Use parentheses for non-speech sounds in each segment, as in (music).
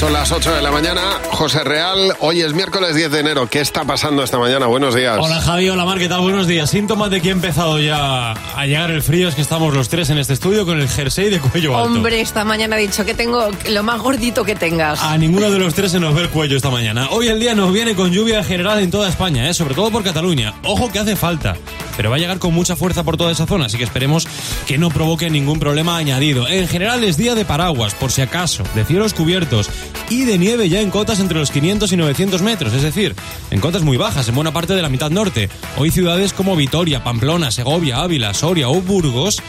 Son las 8 de la mañana. José Real, hoy es miércoles 10 de enero. ¿Qué está pasando esta mañana? Buenos días. Hola Javi, hola Mar, ¿qué tal? Buenos días. Síntomas de que ha empezado ya a llegar el frío es que estamos los tres en este estudio con el jersey de cuello alto. Hombre, esta mañana he dicho que tengo lo más gordito que tengas. A ninguno de los tres se nos ve el cuello esta mañana. Hoy el día nos viene con lluvia general en toda España, ¿eh? sobre todo por Cataluña. Ojo que hace falta, pero va a llegar con mucha fuerza por toda esa zona, así que esperemos que no provoque ningún problema añadido. En general es día de paraguas, por si acaso, de cielos cubiertos y de nieve ya en cotas entre los 500 y 900 metros, es decir, en cotas muy bajas en buena parte de la mitad norte. Hoy ciudades como Vitoria, Pamplona, Segovia, Ávila, Soria o Burgos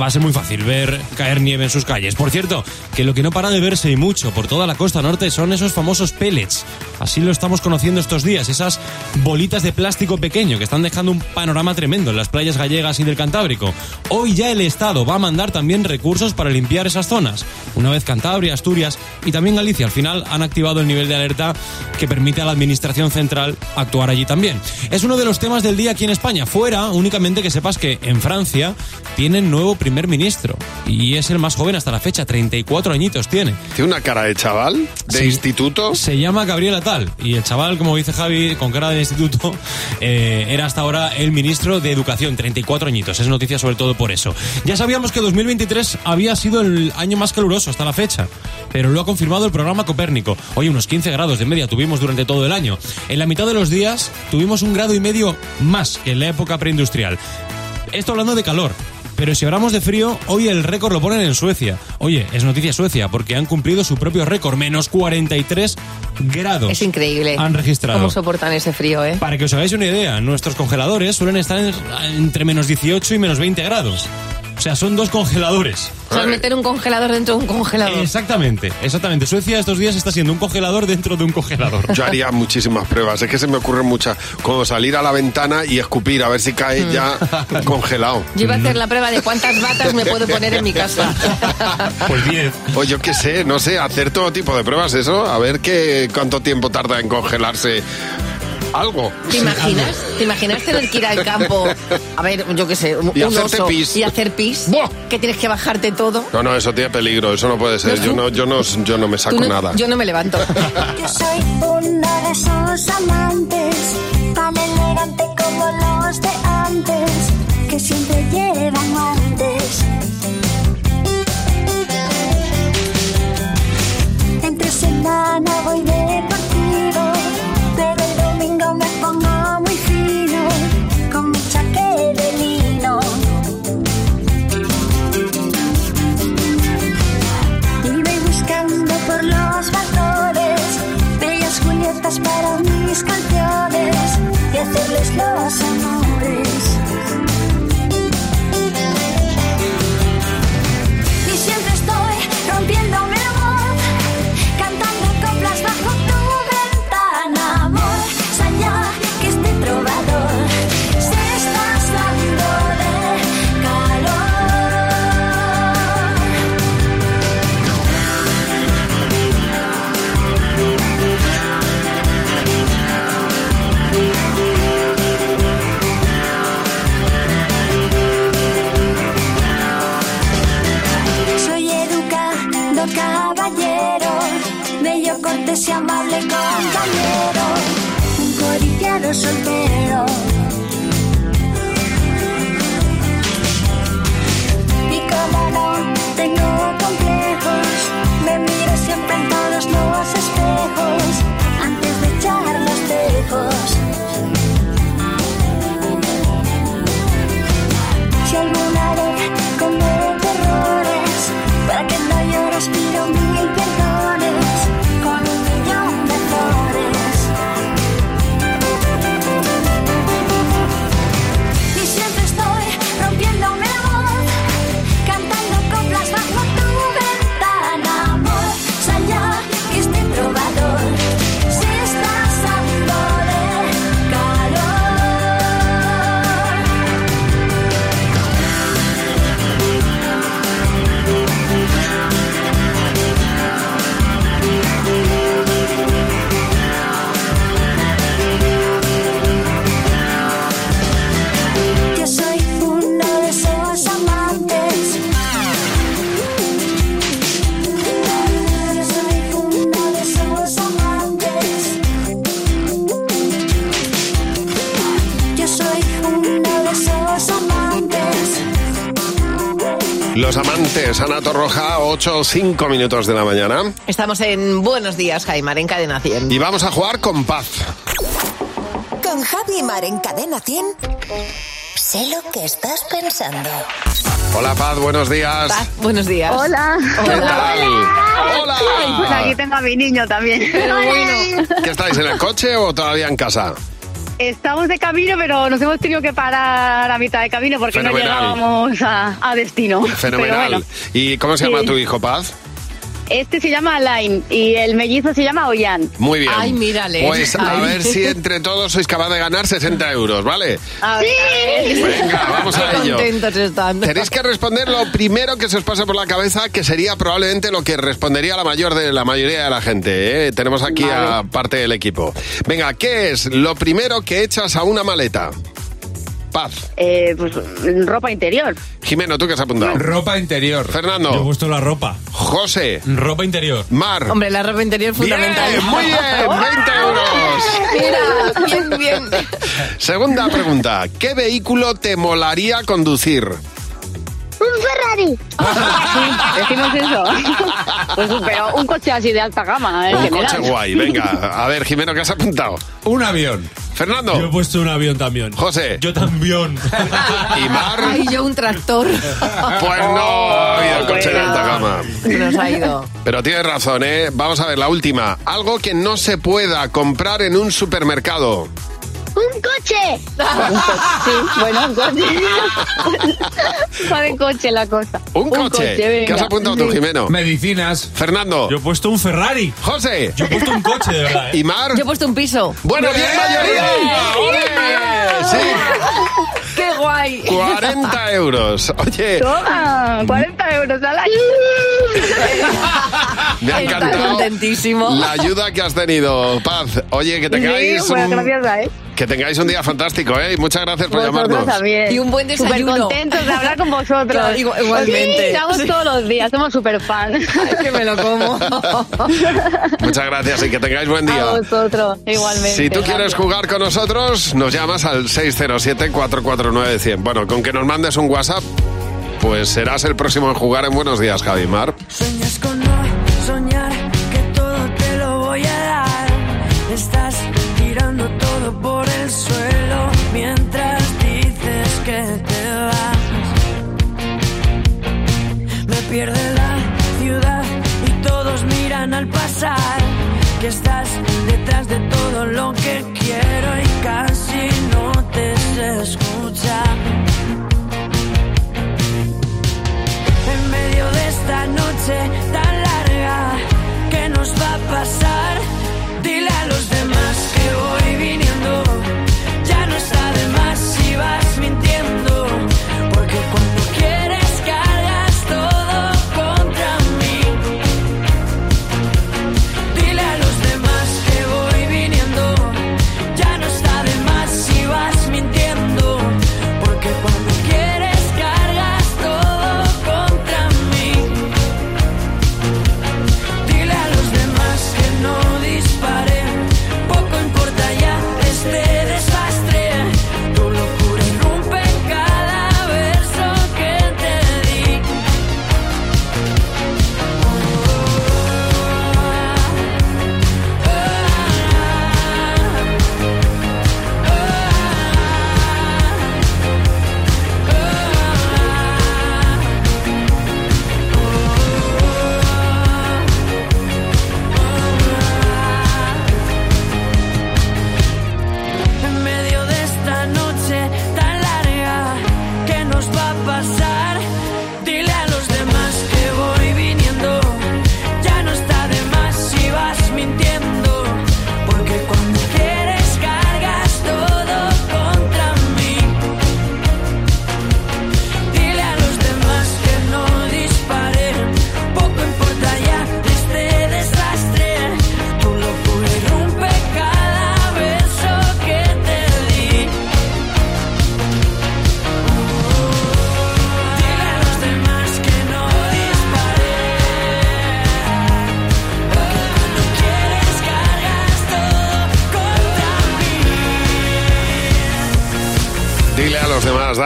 va a ser muy fácil ver caer nieve en sus calles. Por cierto, que lo que no para de verse y mucho por toda la costa norte son esos famosos pellets. Así lo estamos conociendo estos días, esas bolitas de plástico pequeño que están dejando un panorama tremendo en las playas gallegas y del Cantábrico. Hoy ya el Estado va a mandar también recursos para limpiar esas zonas. Una vez Cantabria, Asturias y también Galicia al final han activado el nivel de alerta que permite a la Administración Central actuar allí también. Es uno de los temas del día aquí en España. Fuera, únicamente que sepas que en Francia tienen nuevo primer ministro y es el más joven hasta la fecha, 34 añitos tiene. ¿Tiene una cara de chaval? ¿De instituto? Se llama Gabriel Atal y el chaval, como dice Javi, con cara de instituto, (laughs) eh, era hasta ahora el ministro de Educación, 34 añitos. Es noticia sobre todo por eso. Ya sabíamos que 2023 había sido el año más caluroso hasta la fecha, pero lo ha confirmado el programa Copérnico. Hoy unos 15 grados de media tuvimos durante todo el año. En la mitad de los días tuvimos un grado y medio más que en la época preindustrial. Esto hablando de calor. Pero si hablamos de frío, hoy el récord lo ponen en Suecia. Oye, es noticia Suecia porque han cumplido su propio récord, menos 43 grados. Es increíble. Han registrado. ¿Cómo soportan ese frío, eh? Para que os hagáis una idea, nuestros congeladores suelen estar en- entre menos 18 y menos 20 grados. O sea, son dos congeladores. O sea, meter un congelador dentro de un congelador. Exactamente, exactamente. Suecia estos días está siendo un congelador dentro de un congelador. Yo haría (laughs) muchísimas pruebas. Es que se me ocurren muchas. Como salir a la ventana y escupir a ver si cae Mm. ya congelado. Yo iba a hacer la prueba de cuántas batas me puedo poner en mi casa. (laughs) Pues 10. O yo qué sé, no sé, hacer todo tipo de pruebas, eso. A ver qué, cuánto tiempo tarda en congelarse algo. ¿Te imaginas? ¿Te imaginas tener que ir al campo? A ver, yo qué sé, un, Y un hacerte oso pis. y hacer pis. Buah. Que tienes que bajarte todo. No, no, eso tiene peligro, eso no puede ser. No, Yo no, yo no, yo no me saco no- nada. Yo no me levanto. (laughs) Yo soy una de esos amantes, tan elegante como los de antes, que siempre llevan guantes. Entre semana voy pero me pongo muy fino, con mi chaqué de lino. Y voy buscando por los balcones bellas Julietas para mis canciones y hacerles los amores. Cortés y amable compañero, un codiciado soltero. Y como no martes, Ana Torroja, 8 5 minutos de la mañana. Estamos en Buenos Días, Jaimar, en Cadena 100. Y vamos a jugar con paz. Con Javi Mar en Cadena 100. Sé lo que estás pensando. Hola Paz, buenos días. Paz, buenos días. Hola. ¿Qué tal? Hola. Pues aquí tengo a mi niño también. Pero bueno. ¿Qué estáis en el coche o todavía en casa? Estamos de camino, pero nos hemos tenido que parar a mitad de camino porque no llegábamos a, a destino. Fenomenal. Bueno, ¿Y cómo se llama Sí. tu hijo, Paz? Este se llama Alain y el mellizo se llama Ollán. Muy bien. Ay, mírale. Pues a Ay. ver si entre todos sois capaz de ganar 60 euros, ¿vale? A ver. Venga, vamos a ello. contentos están. Tenéis que responder lo primero que se os pase por la cabeza, que sería probablemente lo que respondería la mayor de la mayoría de la gente. ¿eh? Tenemos aquí a parte del equipo. Venga, ¿qué es lo primero que echas a una maleta? Paz. Eh, pues ropa interior. Jimeno, ¿tú qué has apuntado? Ropa interior. Yo he Fernando. puesto la ropa. José. Ropa interior. Mar. Hombre, la ropa interior es Bien, fundamental. muy bien, (laughs) 20 euros. Mira, bien, bien. Segunda pregunta. ¿Qué vehículo te molaría conducir? Decimos eso. (laughs) Pues, pero un coche así de alta gama, en Un general. coche guay, venga. A ver, Jimeno, ¿qué has apuntado? Un avión. Fernando. Yo he puesto un avión también. José. Yo también. (laughs) Y Mar. Ay, yo un tractor. Pues no ha habido coche de alta gama. Se nos ha ido. Pero tienes razón, ¿eh? Vamos a ver, la última. Algo que no se pueda comprar en un supermercado. ¡Un coche! Sí, bueno, un coche. (laughs) Va de coche la cosa. Un coche. ¿Qué has apuntado tú. Jimeno? Medicinas. Fernando. Yo he puesto un Ferrari. José. Yo he puesto un coche, de verdad. ¿eh? Y Mar. Yo he puesto un piso. Bueno, bien, mayoría. Sí, ¡Qué guay! 40 euros. Oye, Toma, 40 euros al año. (laughs) me ha Está encantado contentísimo. la ayuda que has tenido, Paz. Oye, que tengáis, Sí, bueno, un, gracias él. Que tengáis un día fantástico, ¿eh? Y muchas gracias por Vosotros llamarnos. también. Y un buen desayuno. Súper contentos de hablar con vosotros. Claro, digo, igualmente. Sí, estamos Sí. todos los días, somos súper fans. Ay, que me lo como. (laughs) Muchas gracias y que tengáis buen A día. vosotros, igualmente. Si tú quieres gracias. jugar con nosotros, nos llamas al 607-449-100. Bueno, con que nos mandes un WhatsApp, pues serás el próximo en jugar en Buenos Días, Javimar. Mientras dices que te vas. Me pierde la ciudad y todos miran al pasar. Que estás detrás de todo lo que quiero y casi no te sé escuchar. en medio de esta noche tan larga que nos va a pasar. Dile a los demás que voy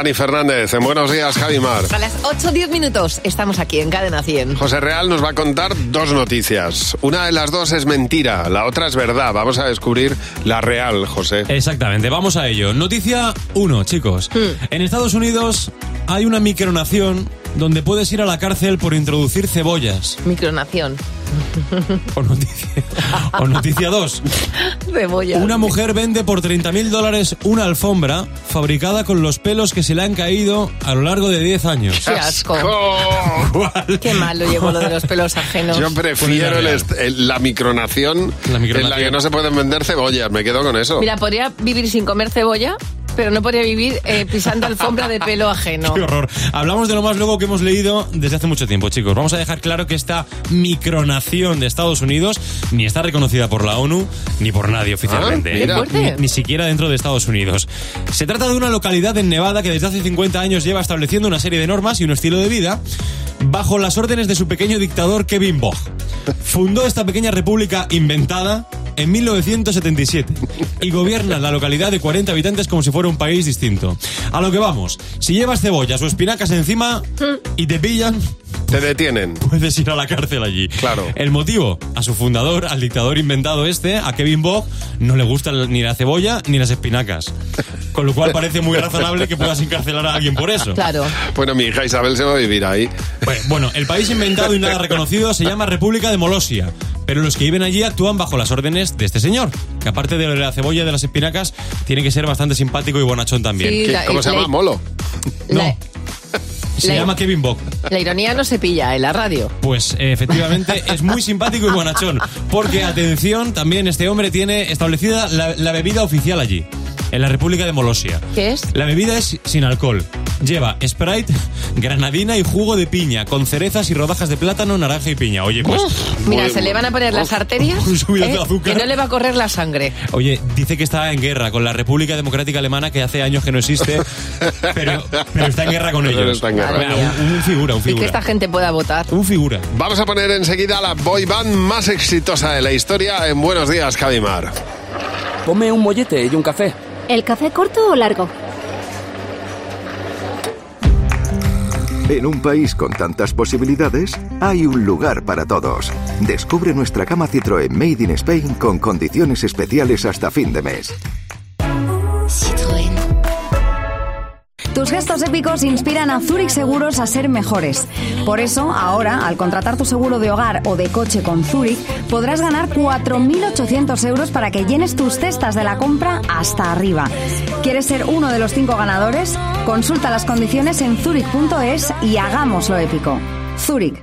Dani Fernández, en Buenos Días, Javimar. A las 8 o 10 minutos estamos aquí en Cadena 100. José Real nos va a contar dos noticias. Una de las dos es mentira, la otra es verdad. Vamos a descubrir la real, José. Exactamente, vamos a ello. Noticia 1, chicos. En Estados Unidos hay una micronación donde puedes ir a la cárcel por introducir cebollas. Micronación. (laughs) O noticia, o noticia 2. Cebolla. Una mujer vende por 30 mil dólares una alfombra fabricada con los pelos que se le han caído a lo largo de 10 años. Qué asco. ¡Oh! Qué malo llevo lo de los pelos (laughs) ajenos. Yo prefiero el est- el- la micronación, La micronación. en la que no se pueden vender cebollas. Me quedo con eso. Mira, podría vivir sin comer cebolla, pero no podría vivir eh, pisando alfombra de pelo ajeno. (laughs) Qué horror. Hablamos de lo más luego que hemos leído desde hace mucho tiempo, chicos. Vamos a dejar claro que esta micronación de Estados Unidos ni está reconocida por la ONU ni por nadie oficialmente. Ah, mira. Qué fuerte. Ni, ni siquiera dentro de Estados Unidos. Se trata de una localidad en Nevada que desde hace 50 años lleva estableciendo una serie de normas y un estilo de vida bajo las órdenes de su pequeño dictador Kevin Bogg. Fundó esta pequeña república inventada en 1977 y gobierna la localidad de 40 habitantes como si fuera un país distinto. A lo que vamos, si llevas cebollas o espinacas encima y te pillan, Te detienen. puedes ir a la cárcel allí. Claro. El motivo, a su fundador, al dictador inventado este, a Kevin Bogg, no le gusta ni la cebolla ni las espinacas. Con lo cual parece muy razonable que puedas encarcelar a alguien por eso. Claro. Bueno, mi hija Isabel se va a vivir ahí. Bueno, Bueno, el país inventado y nada reconocido se llama República de Molosia, pero los que viven allí actúan bajo las órdenes de este señor, que aparte de la cebolla y de las espinacas, tiene que ser bastante simpático y bonachón también. Sí. ¿Qué- la- ¿Cómo se la- llama? Molo. La, No. Se la- llama Kevin Bogg. la ironía no se pilla en la radio. Pues eh, efectivamente es muy simpático y bonachón. Porque, atención, también este hombre tiene establecida la, la bebida oficial allí, en la República de Molosia. ¿Qué es? La bebida es sin alcohol. Lleva Sprite, (laughs) granadina y jugo de piña, con cerezas y rodajas de plátano, naranja y piña. Oye, pues. Mira, se le van a poner las (laughs) arterias Un subidón de ¿eh? azúcar. que no le va a correr la sangre. Oye, dice que está en guerra con la República Democrática Alemana, que hace años que no existe, (laughs) pero, pero está en guerra con Pero ellos. está en guerra. Mira, un, un figura, un Y que figura. esta gente pueda votar. Un figura. Vamos a poner enseguida la boy band más exitosa de la historia en Buenos Días, Javimar. Ponme un mollete y un café. ¿El café corto o largo? En un país con tantas posibilidades, hay un lugar para todos. Descubre nuestra cama Citroën Made in Spain con condiciones especiales hasta fin de mes. Tus gestos épicos inspiran a Zurich Seguros a ser mejores. Por eso, ahora, al contratar tu seguro de hogar o de coche con Zurich, podrás ganar 4.800 euros para que llenes tus cestas de la compra hasta arriba. ¿Quieres ser uno de los cinco ganadores? Consulta las condiciones en zurich.es y hagámoslo épico. Zurich.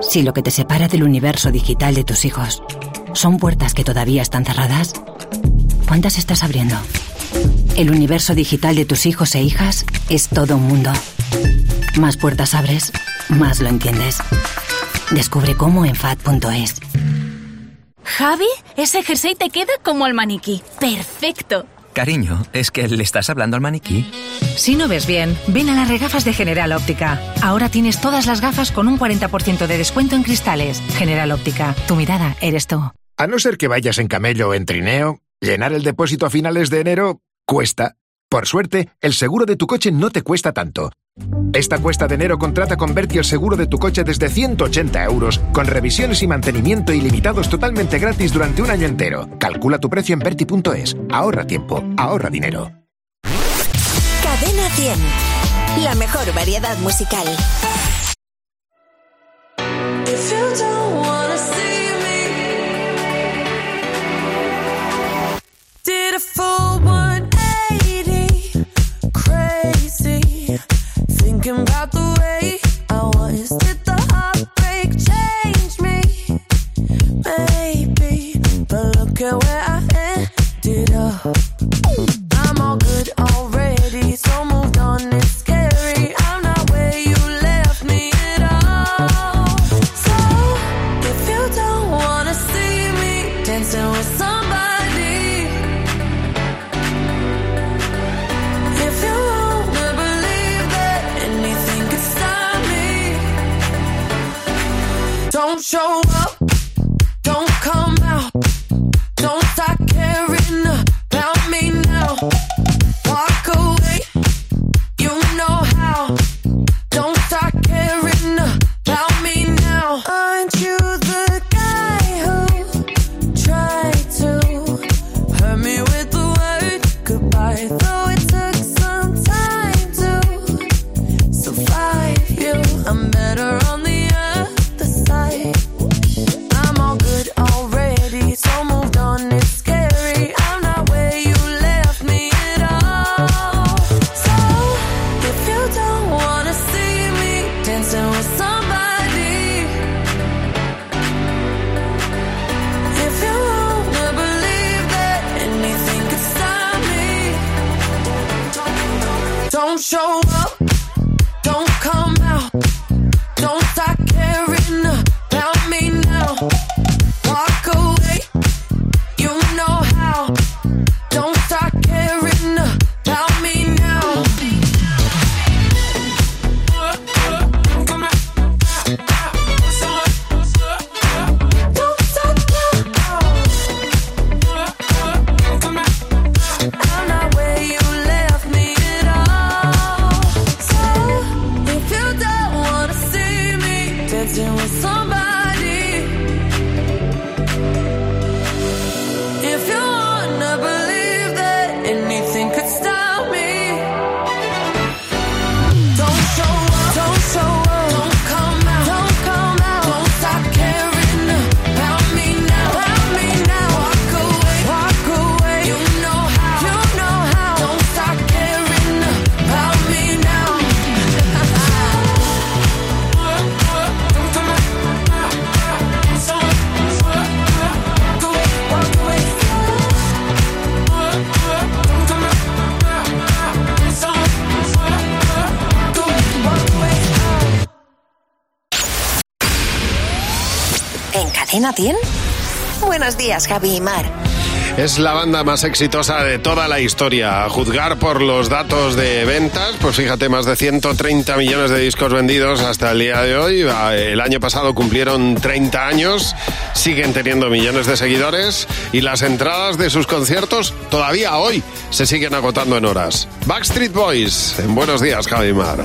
Si lo que te separa del universo digital de tus hijos son puertas que todavía están cerradas, ¿cuántas estás abriendo? El universo digital de tus hijos e hijas es todo un mundo. Más puertas abres, más lo entiendes. Descubre cómo en FAD.es. Javi, ese jersey te queda como al maniquí. Perfecto. Cariño, ¿es que le estás hablando al maniquí? Si no ves bien, ven a las regafas de General Óptica. Ahora tienes todas las gafas con un 40% de descuento en cristales. General Óptica, tu mirada eres tú. A no ser que vayas en camello o en trineo, llenar el depósito a finales de enero cuesta. Por suerte, el seguro de tu coche no te cuesta tanto. Esta cuesta de enero contrata con Berti el seguro de tu coche desde 180 euros, con revisiones y mantenimiento ilimitados totalmente gratis durante un año entero. Calcula tu precio en Berti.es. Ahorra tiempo, ahorra dinero. Cadena 100. La mejor variedad musical. Show up, Buenos días, Javi y Mar. Es la banda más exitosa de toda la historia. A juzgar por los datos de ventas, pues fíjate, más de 130 millones de discos vendidos hasta el día de hoy. El año pasado cumplieron 30 años, siguen teniendo millones de seguidores y las entradas de sus conciertos todavía hoy se siguen agotando en horas. Backstreet Boys, en buenos días, Javi Mar.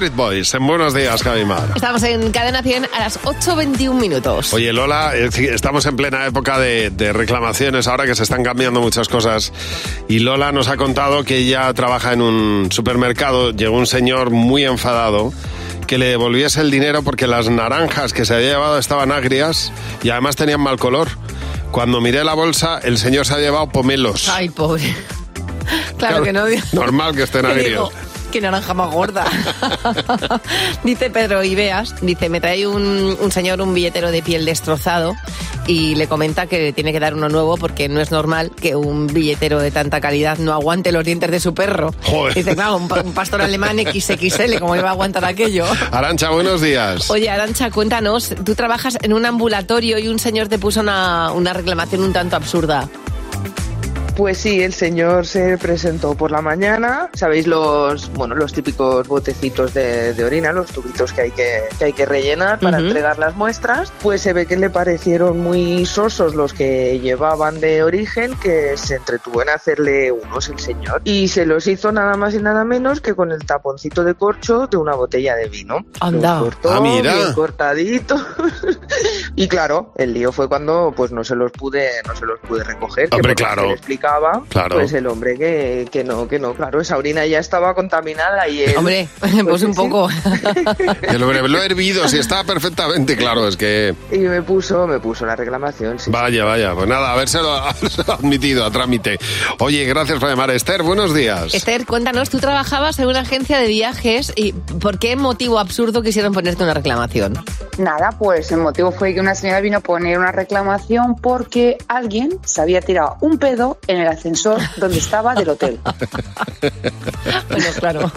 Backstreet Boys. En buenos días, Javimar. Estamos en Cadena 100 a las 8.21 minutos. Oye, Lola, eh, estamos en plena época de, de reclamaciones ahora que se están cambiando muchas cosas. Y Lola nos ha contado que ella trabaja en un supermercado. Llegó un señor muy enfadado que le devolviese el dinero porque las naranjas que se había llevado estaban agrias y además tenían mal color. Cuando miré la bolsa, el señor se ha llevado pomelos. Ay, pobre. (laughs) Claro, que no. Normal que estén (laughs) agrios. Qué naranja más gorda. (laughs) dice Pedro Ibeas, dice, me trae un, un señor un billetero de piel destrozado y le comenta que tiene que dar uno nuevo porque no es normal que un billetero de tanta calidad no aguante los dientes de su perro. Joder. Dice, claro, un pastor alemán XXL, ¿cómo iba a aguantar aquello? Arancha, buenos días. Oye, Arancha, cuéntanos, tú trabajas en un ambulatorio y un señor te puso una, una reclamación un tanto absurda. Pues sí, el señor se presentó por la mañana. Sabéis los, bueno, los típicos botecitos de, de orina, los tubitos que hay que, que hay que rellenar para entregar las muestras. Pues se ve que le parecieron muy sosos los que llevaban de origen, que se entretuvo en hacerle unos el señor. Y se los hizo nada más y nada menos que con el taponcito de corcho de una botella de vino. Anda. Los cortó Ah, mira. bien cortadito. (laughs) y claro, el lío fue cuando pues no se los pude, no se los pude recoger. Hombre, que claro. le Claro. pues el hombre que, que no, que no, claro, esa orina ya estaba contaminada y él... Hombre, (laughs) pues un sí, sí. poco. (laughs) El hombre lo he hervido, si está perfectamente claro, es que... Y me puso, me puso la reclamación, sí. Vaya, vaya, pues nada, habérselo, (laughs) habérselo admitido a trámite. Oye, gracias por llamar. Esther, buenos días. Esther, cuéntanos, tú trabajabas en una agencia de viajes y ¿por qué motivo absurdo quisieron ponerte una reclamación? Nada, pues el motivo fue que una señora vino a poner una reclamación porque alguien se había tirado un pedo en el ascensor donde estaba del hotel. Bueno, claro.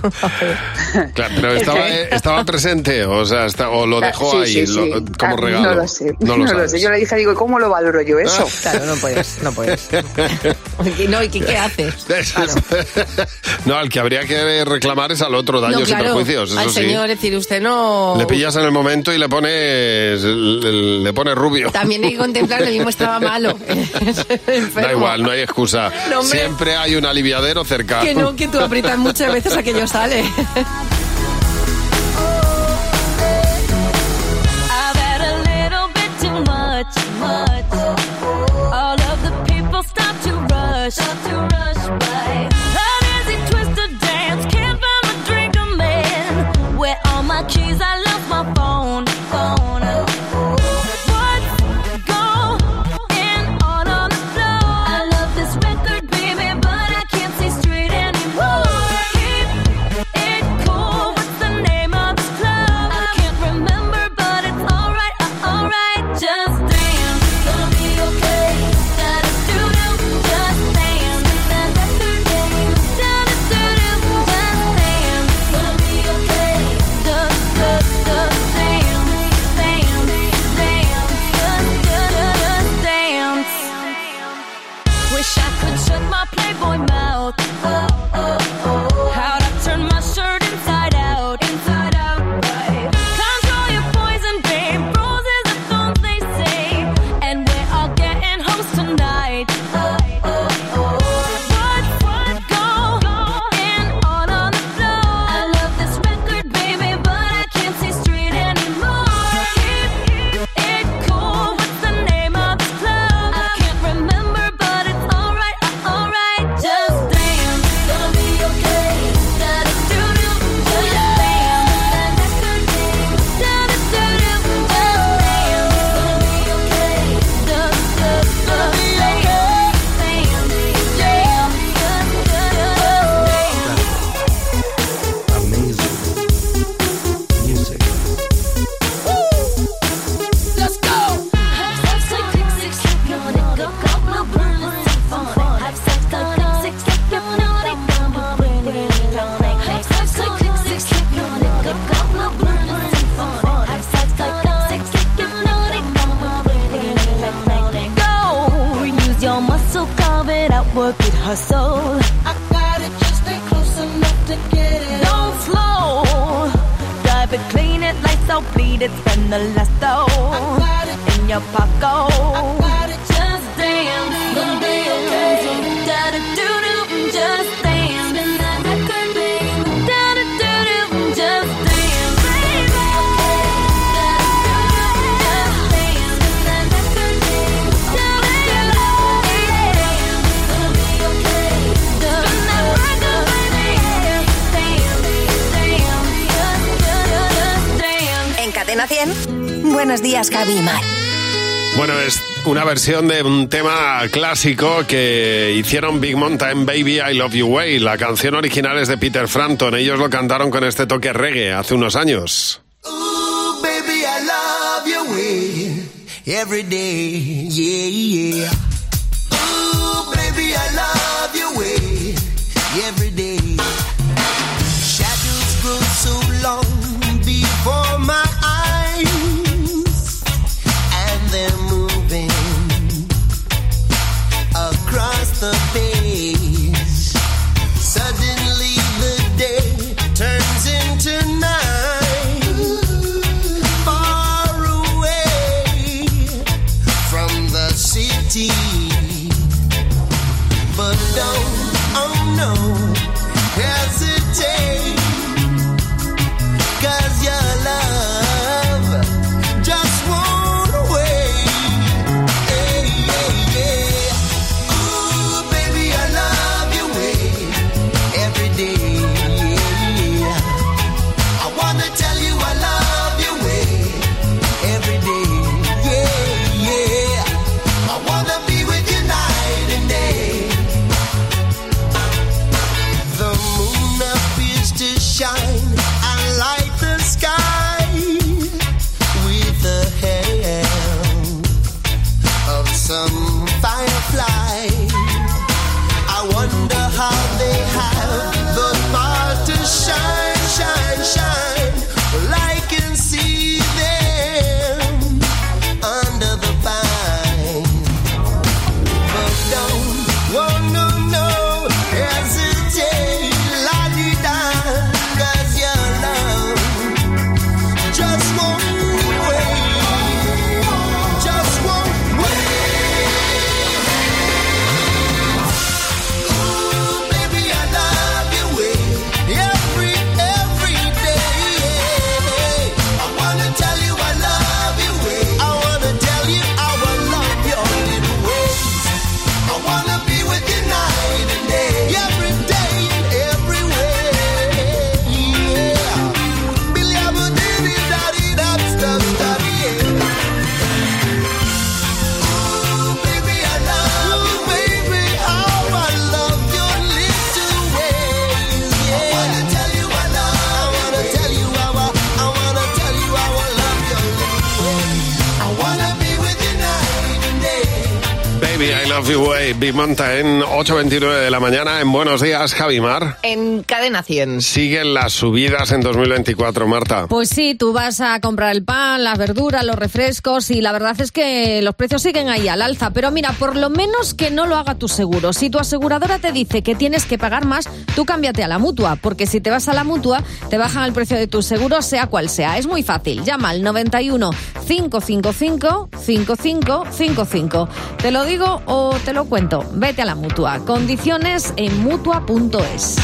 Claro, pero estaba, eh, estaba presente, o sea, está- o lo dejó Sí, ahí sí, sí. lo- como Ah, regalo. No lo sé, No lo sé. Yo le dije, digo, ¿cómo lo valoro yo eso? (laughs) Claro, no puedes, no puedes. (laughs) Y No, ¿y qué, qué haces? (laughs) no, al que habría que reclamar es al otro, daños no, claro, y perjuicios, eso al sí. señor, es decir, usted no... Le pillas en el momento y le pones, le, le pones rubio. También hay que contemplar, lo mismo estaba malo. Da igual, no hay excusa. No, hombre. Siempre hay un aliviadero cerca. Que no, que tú aprietas muchas veces aquello sale. I've had a little bit too much, much. All of the people stop to rush, stop to rush Buenos días, Javi y Mar. Bueno, es una versión de un tema clásico que hicieron Big Mountain Baby I Love You Way. La canción original es de Peter Frampton. Ellos lo cantaron con este toque reggae hace unos años. Ooh, baby, I love your way every day. Yeah, yeah. Some Big Mountain, 8.29 de la mañana. En Buenos Días, Javimar. En Cadena 100. Siguen las subidas en 2024, Marta. Pues sí, tú vas a comprar el pan, las verduras, los refrescos y la verdad es que los precios siguen ahí al alza. Pero mira, por lo menos que no lo haga tu seguro. Si tu aseguradora te dice que tienes que pagar más, tú cámbiate a la mutua, porque si te vas a la mutua, te bajan el precio de tu seguro, sea cual sea. Es muy fácil. Llama al 91 555 5555. ¿Te lo digo o te lo cuento? Vete a la mutua. Condiciones en mutua.es.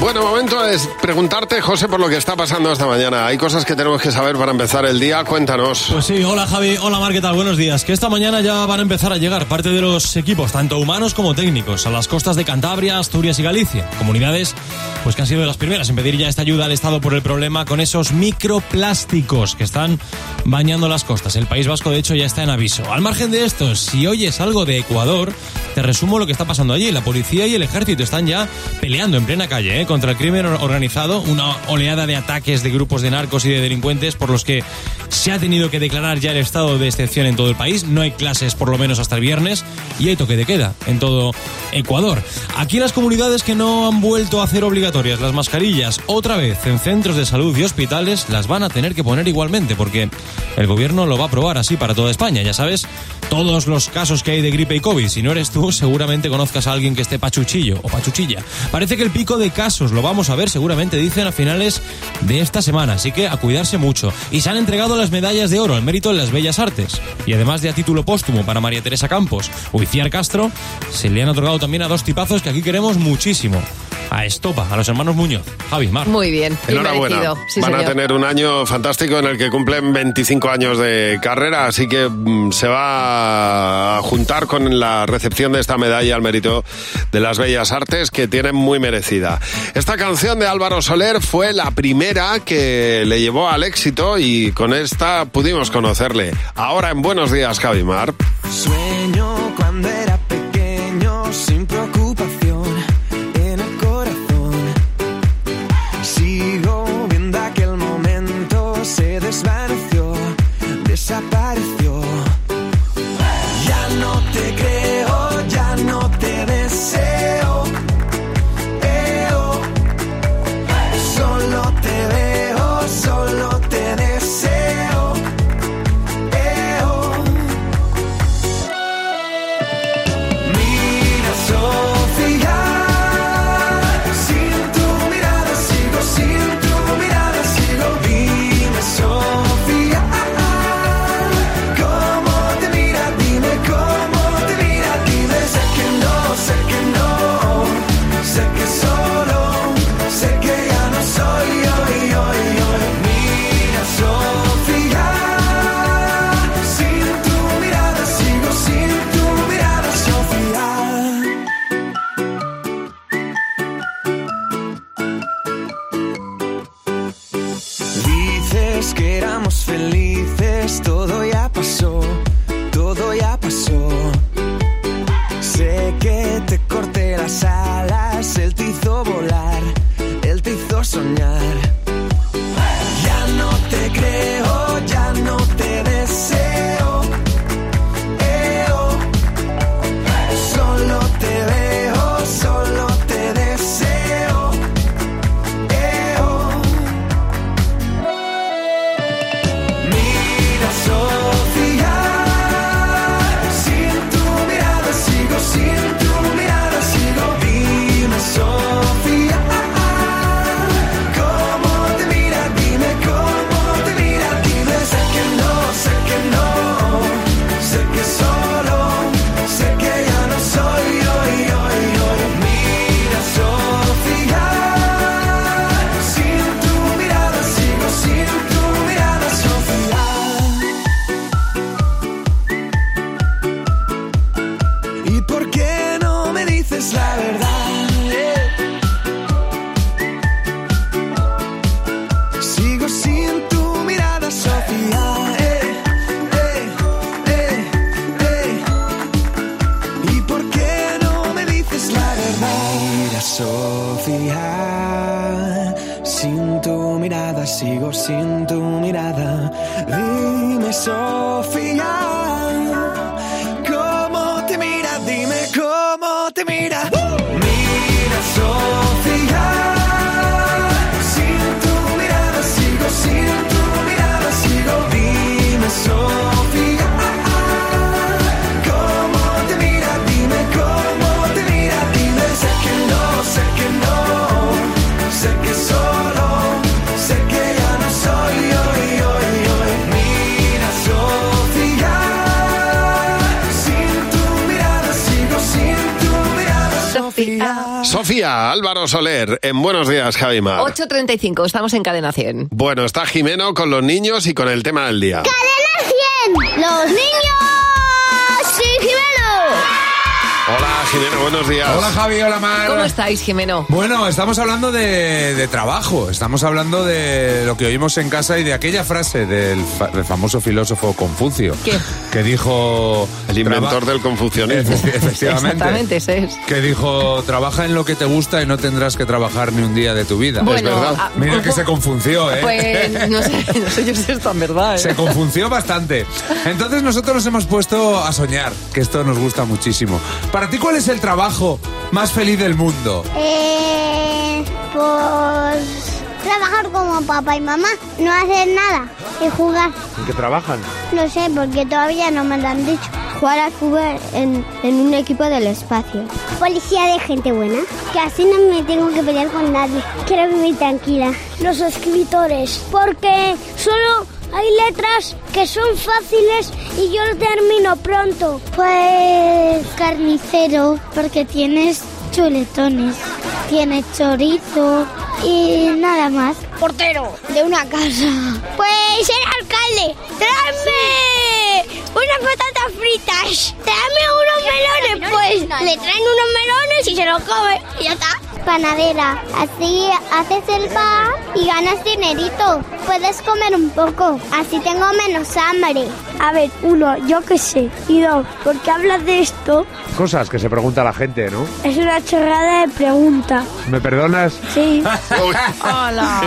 Bueno, momento es preguntarte, José, por lo que está pasando esta mañana. Hay cosas que tenemos que saber para empezar el día. Cuéntanos. Pues sí, hola Javi, hola Mar, ¿qué tal? Buenos días. Que esta mañana ya van a empezar a llegar parte de los equipos, tanto humanos como técnicos, a las costas de Cantabria, Asturias y Galicia. Comunidades pues que han sido de las primeras en pedir ya esta ayuda al Estado por el problema con esos microplásticos que están bañando las costas. El País Vasco, de hecho, ya está en aviso. Al margen de esto, si oyes algo de Ecuador, te resumo lo que está pasando allí. La policía y el ejército están ya peleando en plena calle ¿eh? contra el crimen organizado, una oleada de ataques de grupos de narcos y de delincuentes por los que se ha tenido que declarar ya el estado de excepción en todo el país. No hay clases por lo menos hasta el viernes y hay toque de queda en todo Ecuador. Aquí las comunidades que no han vuelto a hacer obligatorias las mascarillas otra vez en centros de salud y hospitales las van a tener que poner igualmente porque el gobierno lo va a aprobar así para toda España. Ya sabes, todos los casos que hay de gripe y COVID. Si no eres tú, seguramente conozcas a alguien que esté pachuchillo o pachuchilla. Parece que el pico de casos lo vamos a ver, seguramente dicen a finales de esta semana, así que a cuidarse mucho. Y se han entregado las medallas de oro al mérito en las bellas artes. Y además de a título póstumo para María Teresa Campos o Iciar Castro, se le han otorgado también a dos tipazos que aquí queremos muchísimo. a Estopa, a los hermanos Muñoz. Javi, Mar. Muy bien, Enhorabuena. Sí, Van a señor. tener un año fantástico en el que cumplen 25 años de carrera, así que mm, se va a juntar con la recepción de esta medalla al mérito de las bellas artes que tienen muy merecida. Esta canción de Álvaro Soler fue la primera que le llevó al éxito y con esta pudimos conocerle. Ahora en Buenos Días, Javimar. Sueño cuando era pequeño sin preocupación first line of Buenos Días, Javimar. 8.35, estamos en Cadena 100. Bueno, está Jimeno con los niños y con el tema del día. ¡Cadena 100! ¡Los niños! Jimeno, buenos días. Hola Javi, hola Mar. ¿Cómo estáis, Jimeno? Bueno, estamos hablando de, de trabajo, estamos hablando de lo que oímos en casa y de aquella frase del, fa- del famoso filósofo Confucio. ¿Qué? Que dijo... El inventor del confucianismo. Efectivamente. Exactamente, ese es. Que dijo, trabaja en lo que te gusta y no tendrás que trabajar ni un día de tu vida. Bueno, Es verdad. ah, Mira un que se confunció, ¿eh? Pues no sé, (laughs) no sé yo si es tan verdad. ¿eh? Se confunció bastante. Entonces nosotros nos hemos puesto a soñar, que esto nos gusta muchísimo. Para ti, ¿cuál es el trabajo más feliz del mundo? Eh, pues trabajar como papá y mamá, no hacer nada y jugar. ¿En qué trabajan? No sé, porque todavía no me lo han dicho. Jugar al fútbol en, en un equipo del espacio. Policía de gente buena. Que así no me tengo que pelear con nadie. Quiero vivir tranquila. Los escritores. Porque solo hay letras que son fáciles y yo lo termino pronto. Pues carnicero, porque tienes chuletones. Tiene chorizo y nada más. Portero de una casa. Pues el alcalde. ¡Tráeme unas patatas fritas! ¡Tráeme unos melones! Pues le traen unos melones y se los come y ya está. Panadera. Así haces el pan y ganas dinerito. Puedes comer un poco. Así tengo menos hambre. A ver, uno, yo qué sé. Y dos, ¿por qué hablas de esto? Cosas que se pregunta la gente, ¿no? Es una chorrada de pregunta. ¿Me perdonas? Sí. (laughs)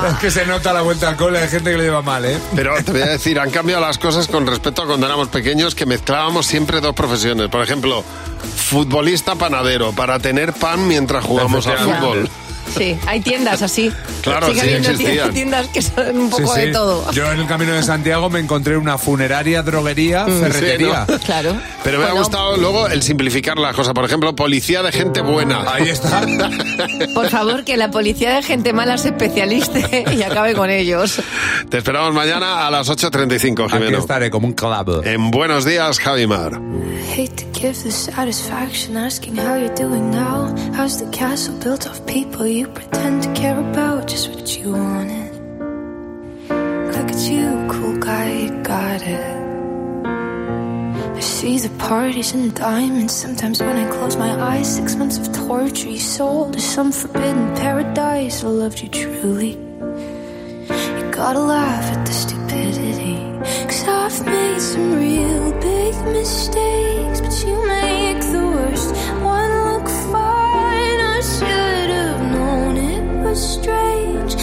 Es que se nota la vuelta al cole, hay gente que lo lleva mal, ¿eh? Pero te voy a decir, han cambiado las cosas con respecto a cuando éramos pequeños, que mezclábamos siempre dos profesiones. Por ejemplo, futbolista panadero, para tener pan mientras jugamos al fútbol. Sí, hay tiendas así. Claro, Sigue sí habiendo existían. tiendas que son un poco Sí, sí. de todo. Yo en el camino de Santiago me encontré una funeraria, droguería, Mm, ferretería. sí, ¿no? Claro. Pero me ha Bueno. gustado luego el simplificar la cosa. Por ejemplo, policía de gente buena. Ahí está. (laughs) Por favor, que la policía de gente mala se especialice y acabe con ellos. Te esperamos mañana a las 8.35, Aquí Jimeno. estaré como un clavo. En Buenos Días, Javimar. Hate to give the satisfaction asking how you're doing now. How's the castle built of people you pretend to care about? Just what you wanted. Look at you, cool guy, you got it. I see the parties and diamonds. Sometimes when I close my eyes, six months of torture you sold to some forbidden paradise. I loved you truly. You gotta laugh at the stupidity. Cause I've made some real big mistakes, but you make the worst strange.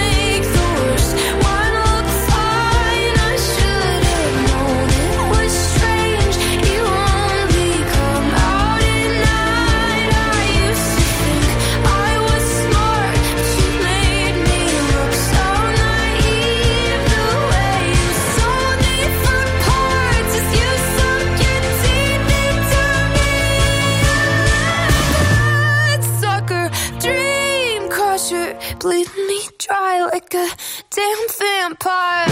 damn vampire.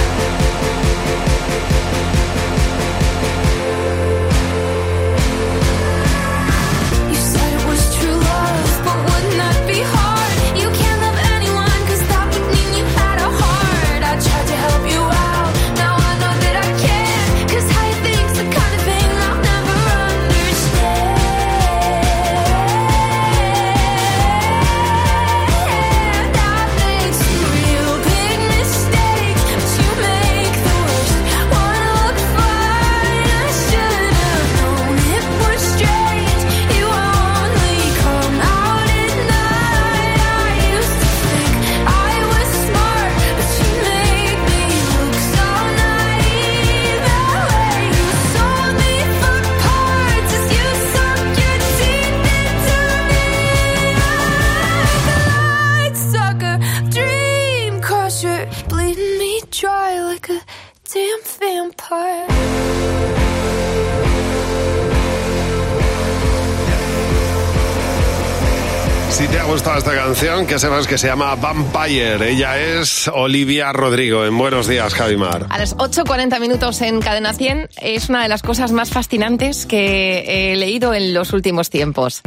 Gustado esta canción, que sepas que se llama Vampire. Ella es Olivia Rodrigo. En Buenos Días, Javimar. A las 8.40 minutos en Cadena 100 es una de las cosas más fascinantes que he leído en los últimos tiempos.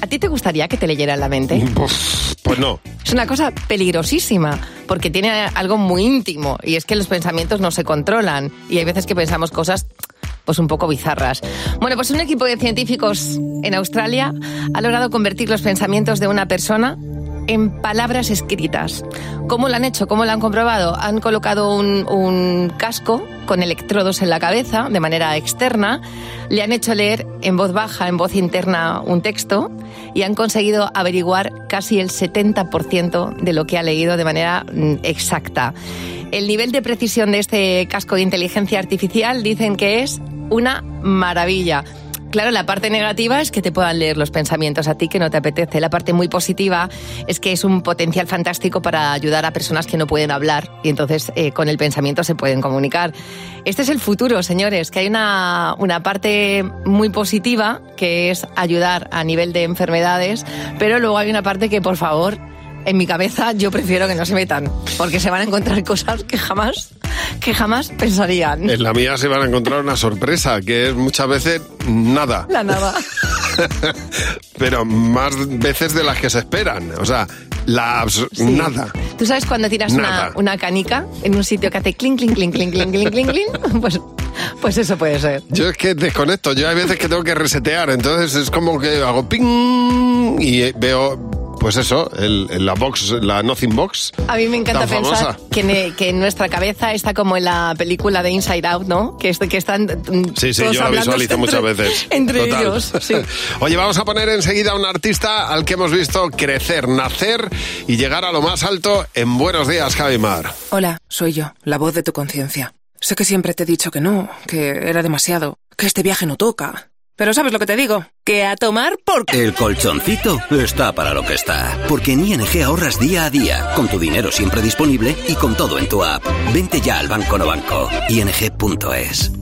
¿A ti te gustaría que te leyeran la mente? Pues no. Es una cosa peligrosísima, porque tiene algo muy íntimo, y es que los pensamientos no se controlan, y hay veces que pensamos cosas pues un poco bizarras. Bueno, pues un equipo de científicos en Australia ha logrado convertir los pensamientos de una persona en palabras escritas. ¿Cómo lo han hecho? ¿Cómo lo han comprobado? Han colocado un, casco con electrodos en la cabeza de manera externa, le han hecho leer en voz baja, en voz interna, un texto y han conseguido averiguar casi el 70% de lo que ha leído de manera mm, exacta. El nivel de precisión de este casco de inteligencia artificial dicen que es una maravilla. Claro, la parte negativa es que te puedan leer los pensamientos a ti que no te apetece. La parte muy positiva es que es un potencial fantástico para ayudar a personas que no pueden hablar y entonces eh, con el pensamiento se pueden comunicar. Este es el futuro, señores, que hay una, una parte muy positiva que es ayudar a nivel de enfermedades, pero luego hay una parte que, por favor, en mi cabeza yo prefiero que no se metan, porque se van a encontrar cosas que jamás, que jamás pensarían. En la mía se van a encontrar una sorpresa, que es muchas veces nada. La nada. (laughs) Pero más veces de las que se esperan. O sea, la abs- nada. ¿Tú sabes cuando tiras una, canica en un sitio que hace clink, clink, clink, clink, clink, clink, clink, clink? (laughs) Pues, pues eso puede ser. Yo es que desconecto, yo hay veces que tengo que resetear, entonces es como que hago ping y veo, pues eso, el, el- la box, la Nothing Box. A mí me encanta pensar que, ne- que en nuestra cabeza está como en la película de Inside Out, ¿no? Que, es- que están mm, Sí, sí, todos yo la visualizo entre- muchas veces. (laughs) Entre Total. ellos, sí. (laughs) Oye, vamos a poner enseguida a un artista al que hemos visto crecer, nacer y llegar a lo más alto en Buenos Días, Javimar. Hola, soy yo, la voz de tu conciencia. Sé que siempre te he dicho que no, que era demasiado, que este viaje no toca. Pero ¿sabes lo que te digo? Que a tomar por... El colchoncito está para lo que está. Porque en ING ahorras día a día, con tu dinero siempre disponible y con todo en tu app. Vente ya al Banco No Banco. ING.es.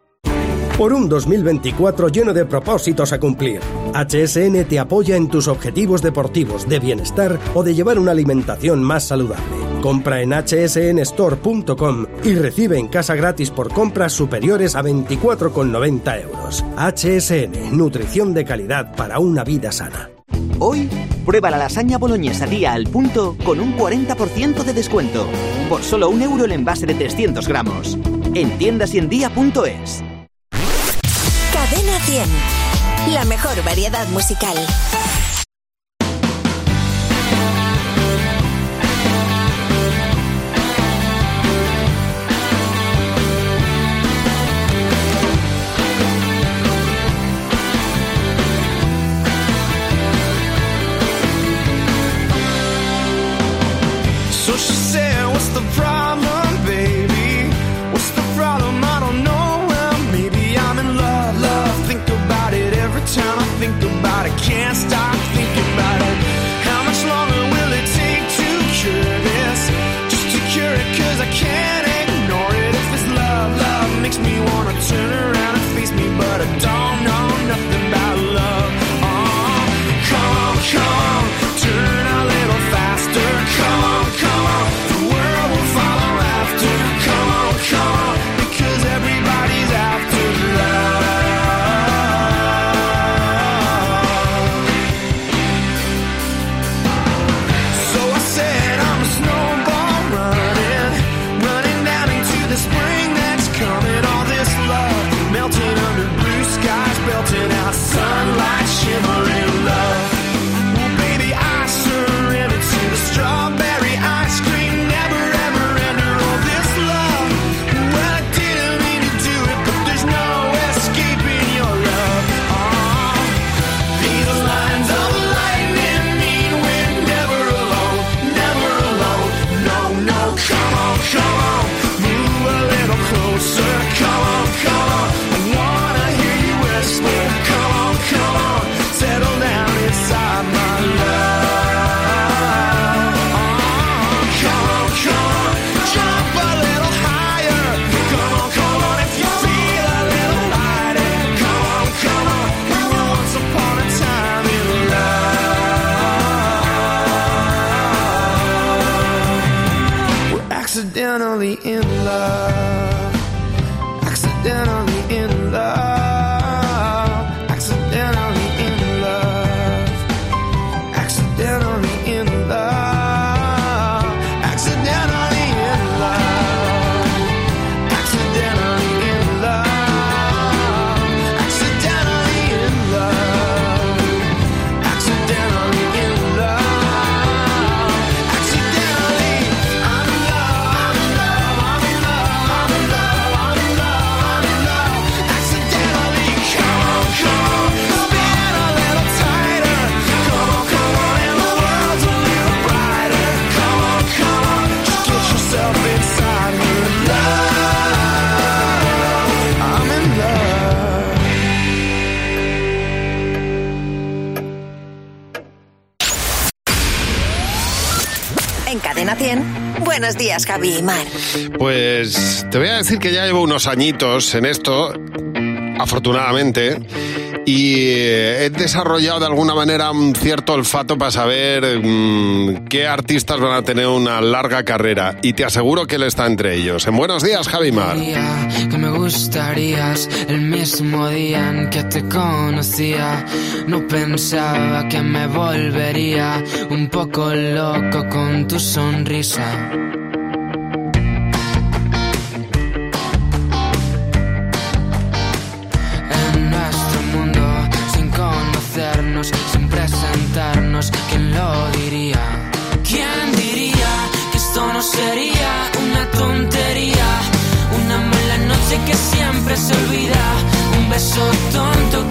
Por un 2024 lleno de propósitos a cumplir. HSN te apoya en tus objetivos deportivos, de bienestar o de llevar una alimentación más saludable. Compra en hsnstore.com y recibe en casa gratis por compras superiores a 24,90 euros. HSN, nutrición de calidad para una vida sana. Hoy, prueba la lasaña boloñesa día al punto con un 40% de descuento. Por solo un euro el envase de 300 gramos. En tiendas 100. La mejor variedad musical. Días, Javi y Mar. Pues te voy a decir que ya llevo unos añitos en esto, afortunadamente, y he desarrollado de alguna manera un cierto olfato para saber mm, qué artistas van a tener una larga carrera. Y te aseguro que él está entre ellos. En buenos días, Javi Mar. que me gustarías el mismo día en que te conocía. No pensaba que me volvería un poco loco con tu sonrisa. ¿Quién diría que esto no sería una tontería? Una mala noche que siempre se olvida, un beso tonto que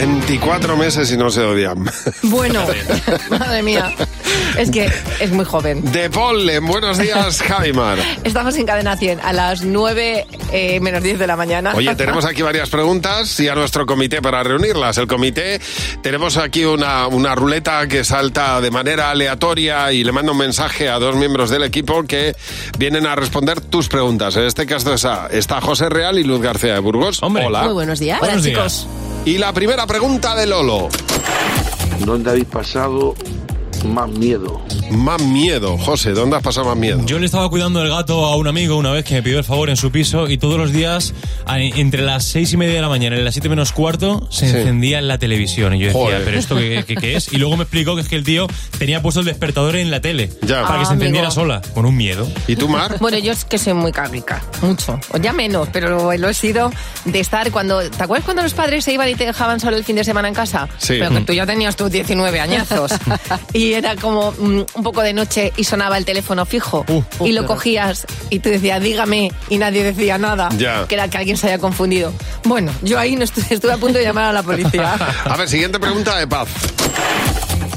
24 meses y no se odian. Bueno, (laughs) madre mía. Es que es muy joven. De Polen, buenos días, (laughs) Javimar. Estamos en cadena 100 a las 9 eh, menos 10 de la mañana. Oye, tenemos aquí varias preguntas y a nuestro comité para reunirlas. El comité, tenemos aquí una, una ruleta que salta de manera aleatoria y le manda un mensaje a dos miembros del equipo que vienen a responder tus preguntas. En este caso está, está José Real y Luz García de Burgos. Hola. Muy buenos días. Buenos Hola, días. chicos. Y la primera pregunta de Lolo. ¿Dónde habéis pasado Más miedo. Más miedo. José, ¿dónde has pasado más miedo? Yo le estaba cuidando el gato a un amigo una vez que me pidió el favor en su piso y todos los días, a- entre las seis y media de la mañana y las siete menos cuarto, se Sí. encendía la televisión. Y yo decía, Joder. ¿pero esto qué, qué- qué es? Y luego me explicó que es que el tío tenía puesto el despertador en la tele Ya. para que Ah, se encendiera amigo. sola, con un miedo. ¿Y tú, Mar? Bueno, yo es que soy muy cáglica, mucho. O ya menos, pero lo he sido de estar cuando... ¿Te acuerdas cuando los padres se iban y te dejaban solo el fin de semana en casa? Sí. Pero que tú ya tenías tus 19 añazos. y (laughs) era como mm, un poco de noche y sonaba el teléfono fijo. y lo cogías y tú decías, dígame, y nadie decía nada. Ya. Que era que alguien se haya confundido. Bueno, yo ahí no estuve, (laughs) estuve a punto de llamar a la policía. (laughs) A ver, siguiente pregunta de paz.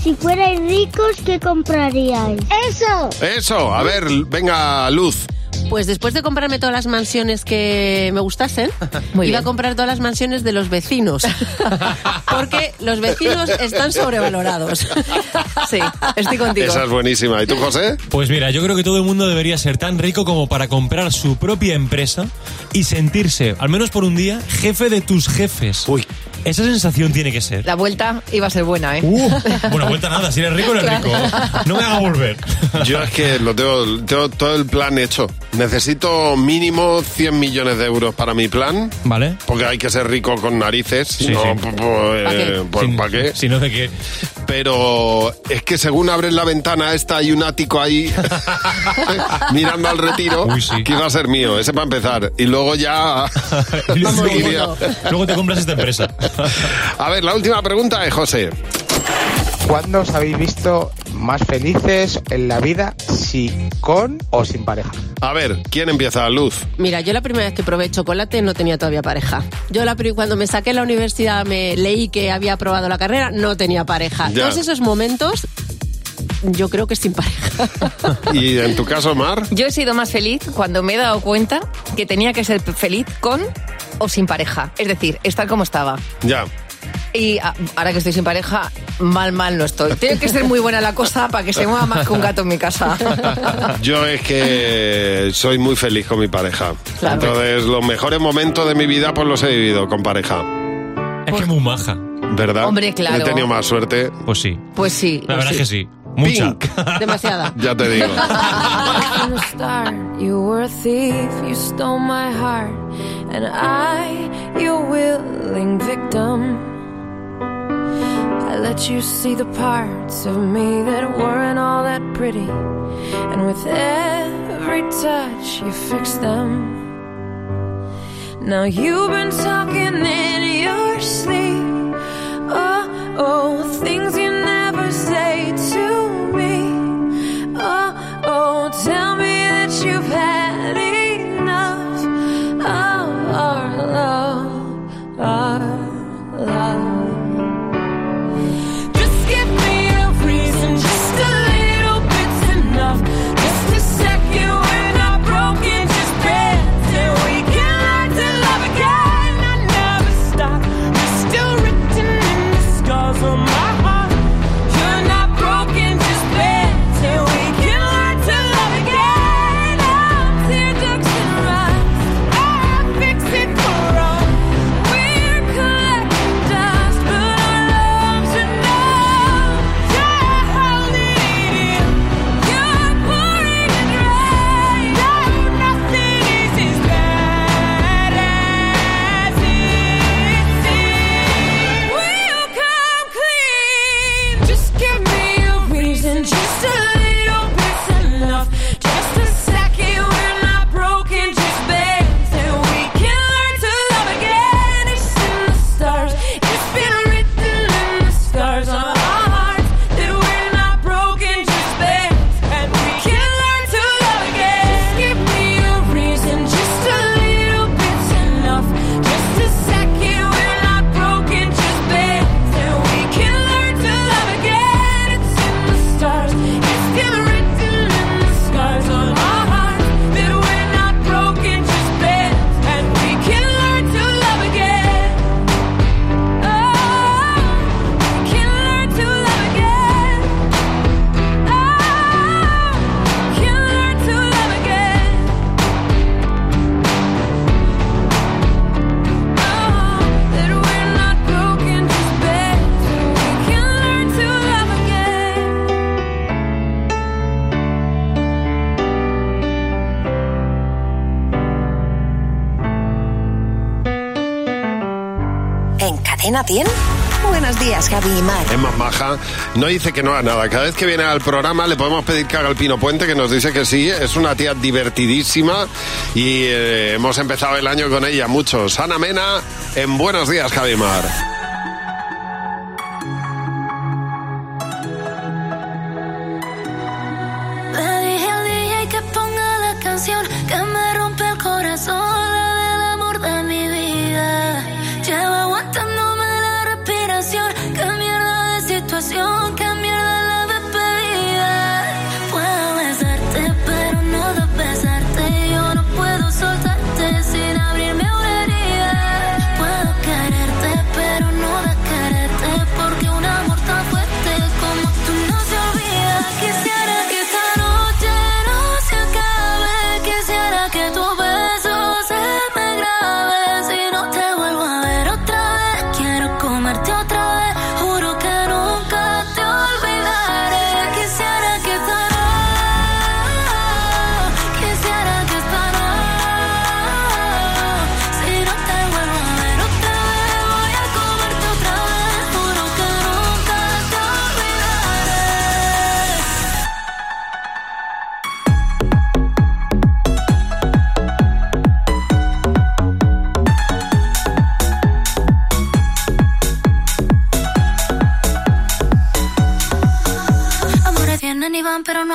Si fuerais ricos, ¿qué compraríais? ¡Eso! Eso, a ver, venga, Luz. Pues después de comprarme todas las mansiones que me gustasen, (laughs) Muy iba a comprar todas las mansiones de los vecinos. (laughs) Porque los vecinos están sobrevalorados. (laughs) Sí, estoy contigo. Esa es buenísima. ¿Y tú, José? Pues mira, yo creo que todo el mundo debería ser tan rico como para comprar su propia empresa y sentirse, al menos por un día, jefe de tus jefes. Uy. Esa sensación tiene que ser. La vuelta iba a ser buena, ¿eh? Uh, (laughs) bueno, vuelta nada, si eres rico, eres rico. No me haga volver. Yo es que lo tengo, tengo todo el plan hecho. Necesito mínimo 100 millones de euros para mi plan. Vale. Porque hay que ser rico con narices. Sí, no, sí. pues, pues, eh, pues, Si- ¿pa' qué? Si no, ¿de qué? Pero es que según abres la ventana esta hay un ático ahí (laughs) mirando al retiro que iba a ser mío, ese para empezar. Y luego ya... (laughs) (laughs) seguiría. Luego te compras esta empresa. A ver, la última pregunta es José. ¿Cuándo os habéis visto más felices en la vida, si con o sin pareja? A ver, ¿quién empieza? Luz. Mira, yo la primera vez que probé chocolate no tenía todavía pareja. Yo la, cuando me saqué la universidad me leí que había aprobado la carrera, no tenía pareja. Ya. Todos esos momentos, yo creo que sin pareja. (laughs) ¿Y en tu caso, Mar? Yo he sido más feliz cuando me he dado cuenta que tenía que ser feliz con o sin pareja. Es decir, estar como estaba. Ya. Y ah, ahora que estoy sin pareja, mal, mal no estoy. Tiene que ser muy buena la cosa para que se mueva más que un gato en mi casa. (laughs) Yo es que soy muy feliz con mi pareja. Claro. Entonces, los mejores momentos de mi vida pues los he vivido con pareja. Es que es muy maja. ¿Verdad? Hombre, claro. He tenido más suerte. Pues sí. Pues sí. La pues verdad es sí. que sí. Mucha. (laughs) Demasiada. Ya te digo. (laughs) You were a thief, you stole my heart, and I, your willing victim. Let you see the parts of me that weren't all that pretty, and with every touch, you fix them. Now you've been talking in your sleep. Oh, oh, things you never say to Cadena 100. Buenos días, Javi y Mar. Es más maja, no dice que no haga nada. Cada vez que viene al programa le podemos pedir que haga el Pino Puente, que nos dice que sí. Es una tía divertidísima y eh, hemos empezado el año con ella muchos. Ana Mena, en Buenos días, Javi y Mar.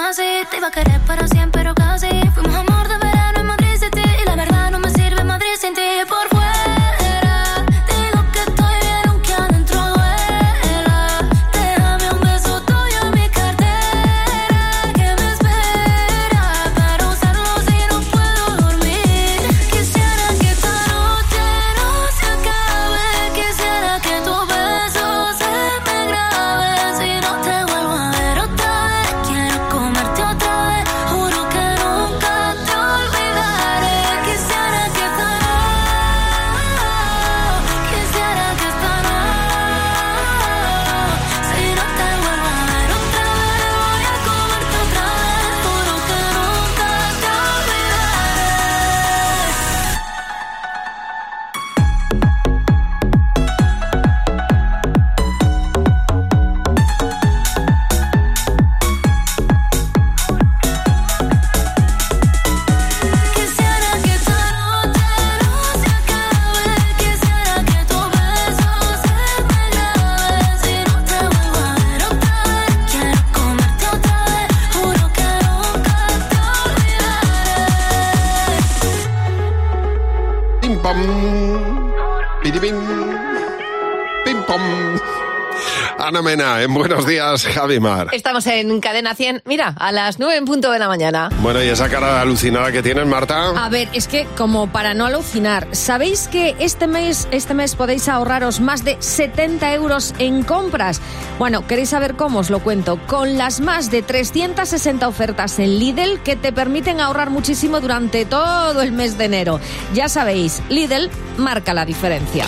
Así. Te iba a querer para siempre, pero casi. Fuimos amor Mena, en Buenos días, Javi Mar. Estamos en Cadena 100, mira, a las 9 en punto de la mañana. Bueno, y esa cara alucinada que tienes, Marta. A ver, es que como para no alucinar, ¿sabéis que este mes, este mes podéis ahorraros más de 70 euros en compras? Bueno, ¿queréis saber cómo? Os lo cuento. Con las más de 360 ofertas en Lidl que te permiten ahorrar muchísimo durante todo el mes de enero. Ya sabéis, Lidl marca la diferencia.